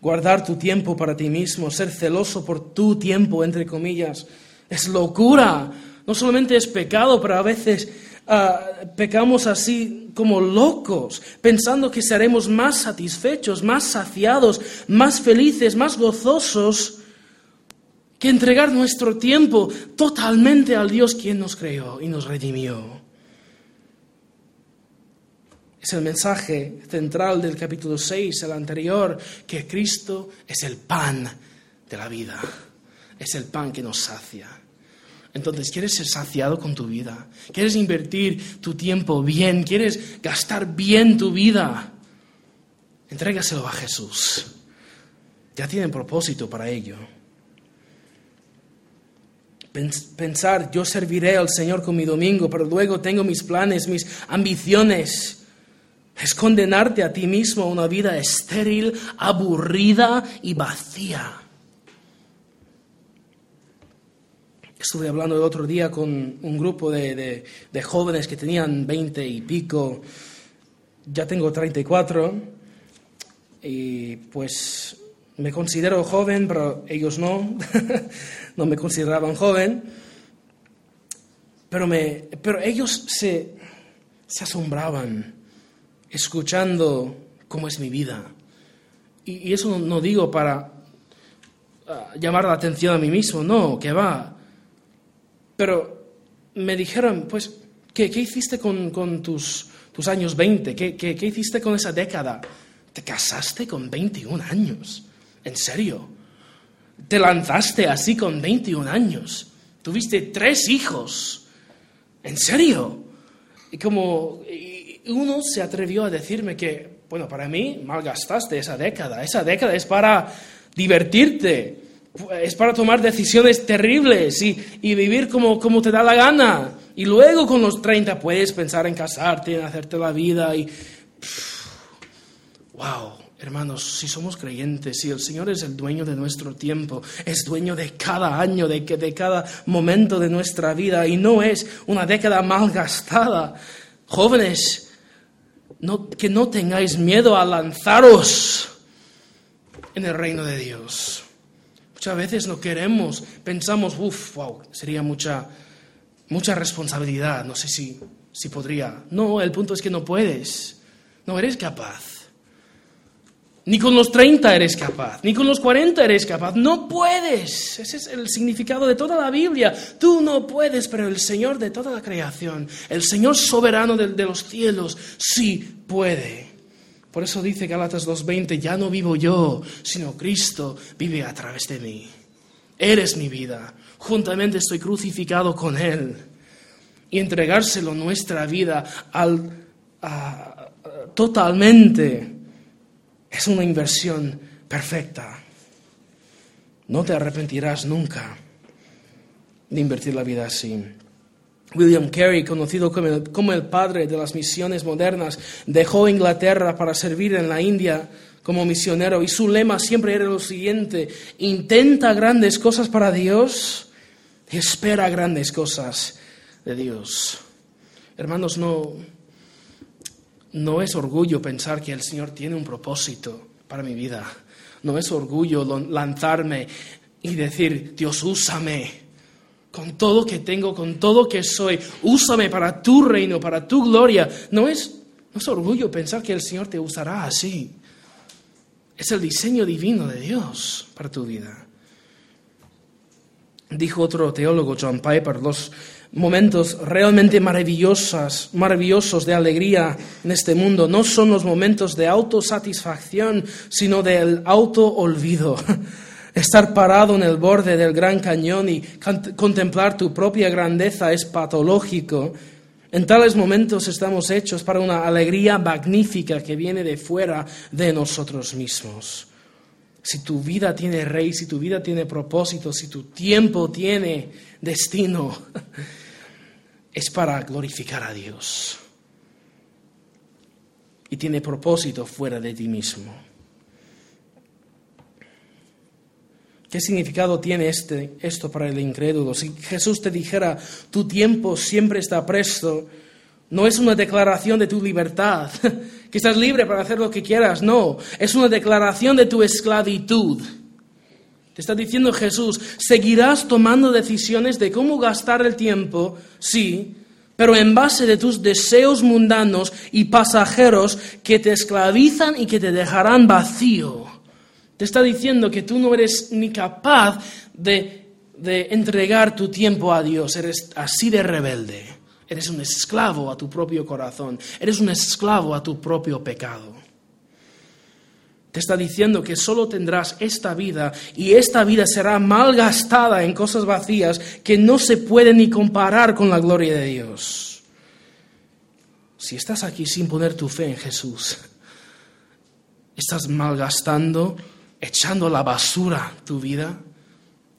Guardar tu tiempo para ti mismo, ser celoso por tu tiempo, entre comillas, es locura. No solamente es pecado, pero a veces ah, pecamos así como locos, pensando que seremos más satisfechos, más saciados, más felices, más gozosos, que entregar nuestro tiempo totalmente al Dios quien nos creó y nos redimió. Es el mensaje central del capítulo 6, el anterior, que Cristo es el pan de la vida, es el pan que nos sacia. Entonces, ¿quieres ser saciado con tu vida? ¿Quieres invertir tu tiempo bien? ¿Quieres gastar bien tu vida? Entrégaselo a Jesús. Ya tienen propósito para ello. Pensar, yo serviré al Señor con mi domingo, pero luego tengo mis planes, mis ambiciones es condenarte a ti mismo a una vida estéril, aburrida y vacía. Estuve hablando el otro día con un grupo de, jóvenes que tenían veinte y pico. Ya tengo 34 y pues me considero joven, pero ellos no. no me consideraban joven. Pero, me, pero ellos se, se asombraban escuchando cómo es mi vida. Y, eso no, digo para ah, llamar la atención a mí mismo, no, que va. Pero me dijeron, pues, ¿qué, qué hiciste con, con tus, tus, años 20? ¿Qué, ¿Qué, qué, hiciste con esa década? Te casaste con 21 años. ¿En serio? Te lanzaste así con 21 años. Tuviste tres hijos. ¿En serio? Y como uno se atrevió a decirme que, bueno, para mí malgastaste esa década. Esa década es para divertirte, es para tomar decisiones terribles y, vivir como, como te da la gana. Y luego con los 30 puedes pensar en casarte, en hacerte la vida y... ¡Wow! Hermanos, si somos creyentes, si el Señor es el dueño de nuestro tiempo, es dueño de cada año, de, de cada momento de nuestra vida y no es una década malgastada. Jóvenes, que no tengáis miedo a lanzaros en el reino de Dios. Muchas veces no queremos, pensamos, uff, wow, sería mucha, mucha responsabilidad, no sé si, si podría. No, el punto es que no puedes, no eres capaz. Ni con los 30 eres capaz, ni con los 40 eres capaz. No puedes. Ese es el significado de toda la Biblia. Tú no puedes, pero el Señor de toda la creación, el Señor soberano de, los cielos, sí puede. Por eso dice Galatas 2.20, ya no vivo yo, sino Cristo vive a través de mí. Eres mi vida. Juntamente estoy crucificado con Él. Y entregárselo nuestra vida al, totalmente es una inversión perfecta. No te arrepentirás nunca de invertir la vida así. William Carey, conocido como el, padre de las misiones modernas, dejó Inglaterra para servir en la India como misionero y su lema siempre era lo siguiente, intenta grandes cosas para Dios y espera grandes cosas de Dios. Hermanos, no, no es orgullo pensar que el Señor tiene un propósito para mi vida. No es orgullo lanzarme y decir, Dios, úsame con todo que tengo, con todo que soy. Úsame para tu reino, para tu gloria. No es, no es orgullo pensar que el Señor te usará así. Es el diseño divino de Dios para tu vida. Dijo otro teólogo, John Piper, los momentos realmente maravillosos, maravillosos de alegría en este mundo no son los momentos de autosatisfacción, sino del auto-olvido. Estar parado en el borde del gran cañón y contemplar tu propia grandeza es patológico. En tales momentos estamos hechos para una alegría magnífica que viene de fuera de nosotros mismos. Si tu vida tiene rey, si tu vida tiene propósito, si tu tiempo tiene destino, es para glorificar a Dios. Y tiene propósito fuera de ti mismo. ¿Qué significado tiene este, esto para el incrédulo? Si Jesús te dijera, tu tiempo siempre está presto, no es una declaración de tu libertad, que estás libre para hacer lo que quieras, no, es una declaración de tu esclavitud. Te está diciendo Jesús, seguirás tomando decisiones de cómo gastar el tiempo, sí, pero en base de tus deseos mundanos y pasajeros que te esclavizan y que te dejarán vacío. Te está diciendo que tú no eres ni capaz de, de entregar tu tiempo a Dios, eres así de rebelde. Eres un esclavo a tu propio corazón, eres un esclavo a tu propio pecado. Te está diciendo que solo tendrás esta vida y esta vida será malgastada en cosas vacías que no se pueden ni comparar con la gloria de Dios. Si estás aquí sin poner tu fe en Jesús, estás malgastando, echando a la basura tu vida.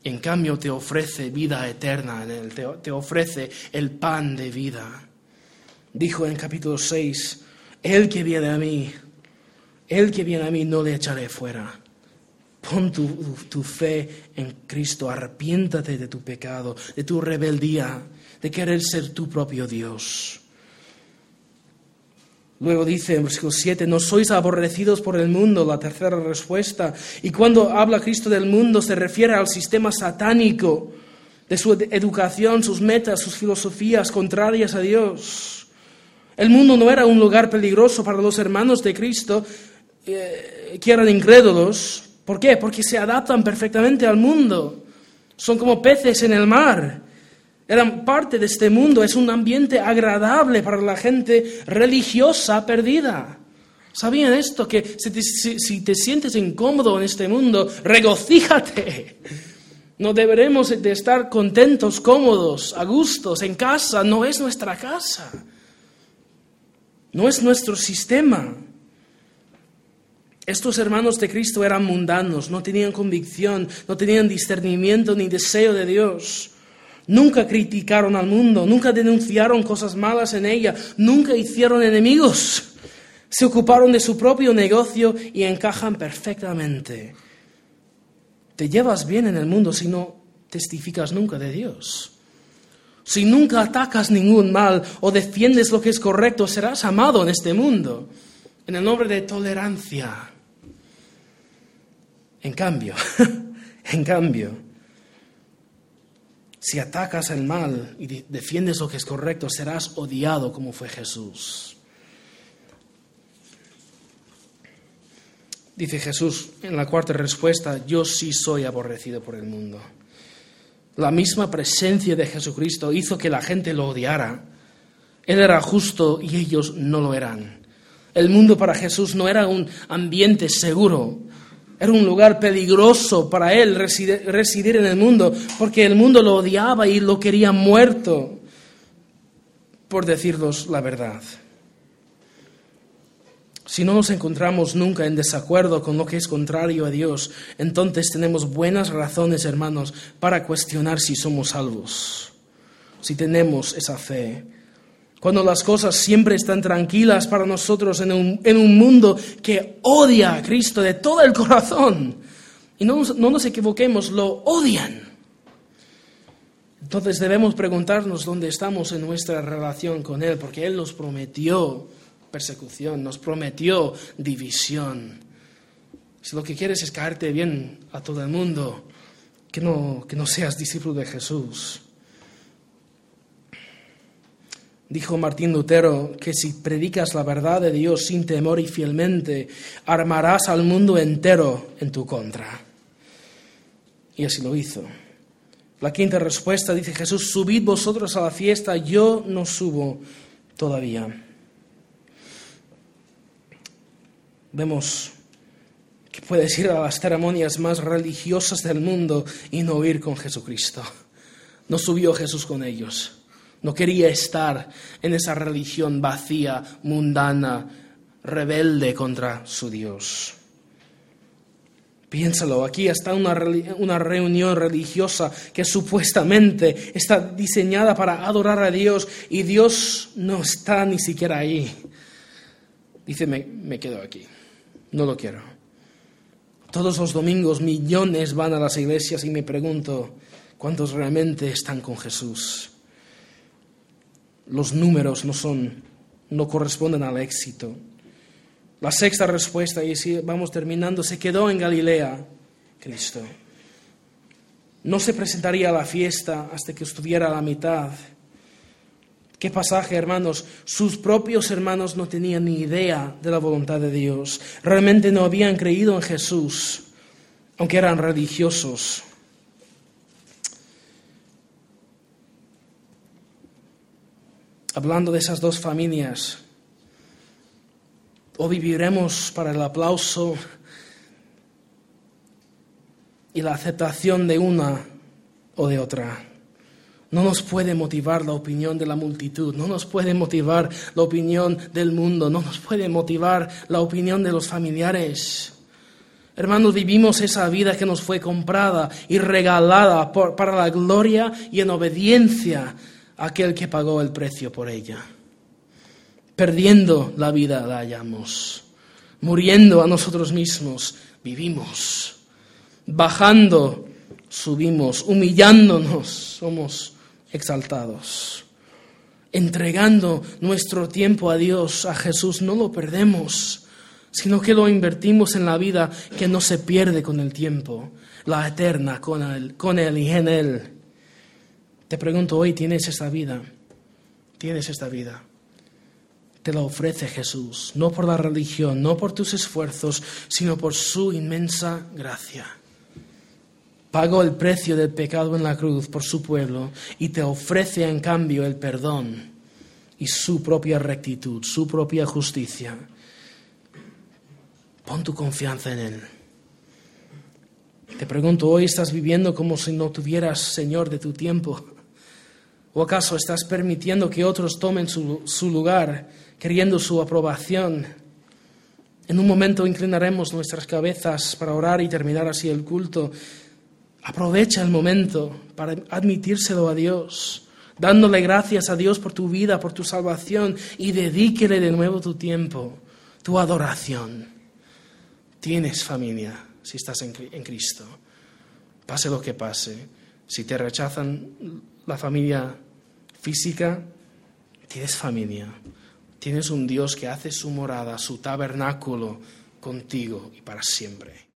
En cambio te ofrece vida eterna te ofrece el pan de vida. Dijo en capítulo 6, El que viene a mí, el que viene a mí no le echaré fuera. Pon tu, fe en Cristo, arrepiéntate de tu pecado, de tu rebeldía, de querer ser tu propio Dios. Luego dice en versículo 7, no sois aborrecidos por el mundo, la tercera respuesta. Y cuando habla Cristo del mundo se refiere al sistema satánico, de su educación, sus metas, sus filosofías contrarias a Dios. El mundo no era un lugar peligroso para los hermanos de Cristo, eh, que eran incrédulos. ¿Por qué? Porque se adaptan perfectamente al mundo. Son como peces en el mar. Eran parte de este mundo. Es un ambiente agradable para la gente religiosa perdida. ¿Sabían esto? Que si te, si te sientes incómodo en este mundo, regocíjate. No deberemos de estar contentos, cómodos, a gustos, en casa. No es nuestra casa. No es nuestro sistema. Estos hermanos de Cristo eran mundanos, no tenían convicción, no tenían discernimiento ni deseo de Dios. Nunca criticaron al mundo, nunca denunciaron cosas malas en ella, nunca hicieron enemigos. Se ocuparon de su propio negocio y encajan perfectamente. Te llevas bien en el mundo si no testificas nunca de Dios. Si nunca atacas ningún mal o defiendes lo que es correcto, serás amado en este mundo, en el nombre de tolerancia. En cambio, en cambio, si atacas el mal y defiendes lo que es correcto, serás odiado como fue Jesús. Dice Jesús en la cuarta respuesta, yo sí soy aborrecido por el mundo. La misma presencia de Jesucristo hizo que la gente lo odiara. Él era justo y ellos no lo eran. El mundo para Jesús no era un ambiente seguro, era un lugar peligroso para él residir, en el mundo, porque el mundo lo odiaba y lo quería muerto, por decirnos la verdad. Si no nos encontramos nunca en desacuerdo con lo que es contrario a Dios, entonces tenemos buenas razones, hermanos, para cuestionar si somos salvos, si tenemos esa fe. Cuando las cosas siempre están tranquilas para nosotros en un, mundo que odia a Cristo de todo el corazón. Y no no nos equivoquemos, lo odian. Entonces debemos preguntarnos dónde estamos en nuestra relación con Él, porque Él nos prometió persecución, nos prometió división. Si lo que quieres es caerte bien a todo el mundo, que no, que no seas discípulo de Jesús. Dijo Martín Lutero que si predicas la verdad de Dios sin temor y fielmente, armarás al mundo entero en tu contra. Y así lo hizo. La quinta respuesta dice Jesús, subid vosotros a la fiesta, yo no subo todavía. Vemos que puedes ir a las ceremonias más religiosas del mundo y no ir con Jesucristo. No subió Jesús con ellos. No quería estar en esa religión vacía, mundana, rebelde contra su Dios. Piénsalo, aquí está una, una, reunión religiosa que supuestamente está diseñada para adorar a Dios y Dios no está ni siquiera ahí. Dice, me quedo aquí no lo quiero. Todos los domingos millones van a las iglesias y me pregunto cuántos realmente están con Jesús. Los números no son, no corresponden al éxito. La sexta respuesta, y si vamos terminando, se quedó en Galilea, Cristo. No se presentaría a la fiesta hasta que estuviera a la mitad. Qué pasaje, hermanos. Sus propios hermanos no tenían ni idea de la voluntad de Dios. Realmente no habían creído en Jesús, aunque eran religiosos. Hablando de esas dos familias, o viviremos para el aplauso y la aceptación de una o de otra. No nos puede motivar la opinión de la multitud, no nos puede motivar la opinión del mundo, no nos puede motivar la opinión de los familiares. Hermanos, vivimos esa vida que nos fue comprada y regalada para la gloria y en obediencia aquel que pagó el precio por ella. Perdiendo la vida la hallamos, muriendo a nosotros mismos, vivimos, bajando, subimos, humillándonos, somos exaltados. Entregando nuestro tiempo a Dios, a Jesús, no lo perdemos, sino que lo invertimos en la vida que no se pierde con el tiempo, la eterna con Él, con él y en Él. Te pregunto hoy, ¿tienes esta vida? ¿Tienes esta vida? Te la ofrece Jesús, no por la religión, no por tus esfuerzos, sino por su inmensa gracia pagó el precio del pecado en la cruz por su pueblo y te ofrece en cambio el perdón y su propia rectitud, su propia justicia. Pon tu confianza en Él. Te pregunto, ¿hoy estás viviendo como si no tuvieras Señor de tu tiempo? ¿O acaso estás permitiendo que otros tomen su, su lugar, queriendo su aprobación? En un momento inclinaremos nuestras cabezas para orar y terminar así el culto. Aprovecha el momento para admitírselo a Dios, dándole gracias a Dios por tu vida, por tu salvación y dedíquele de nuevo tu tiempo, tu adoración. Tienes familia si estás en, Cristo. Pase lo que pase, si te rechazan la familia física, tienes familia, tienes un Dios que hace su morada, su tabernáculo contigo y para siempre.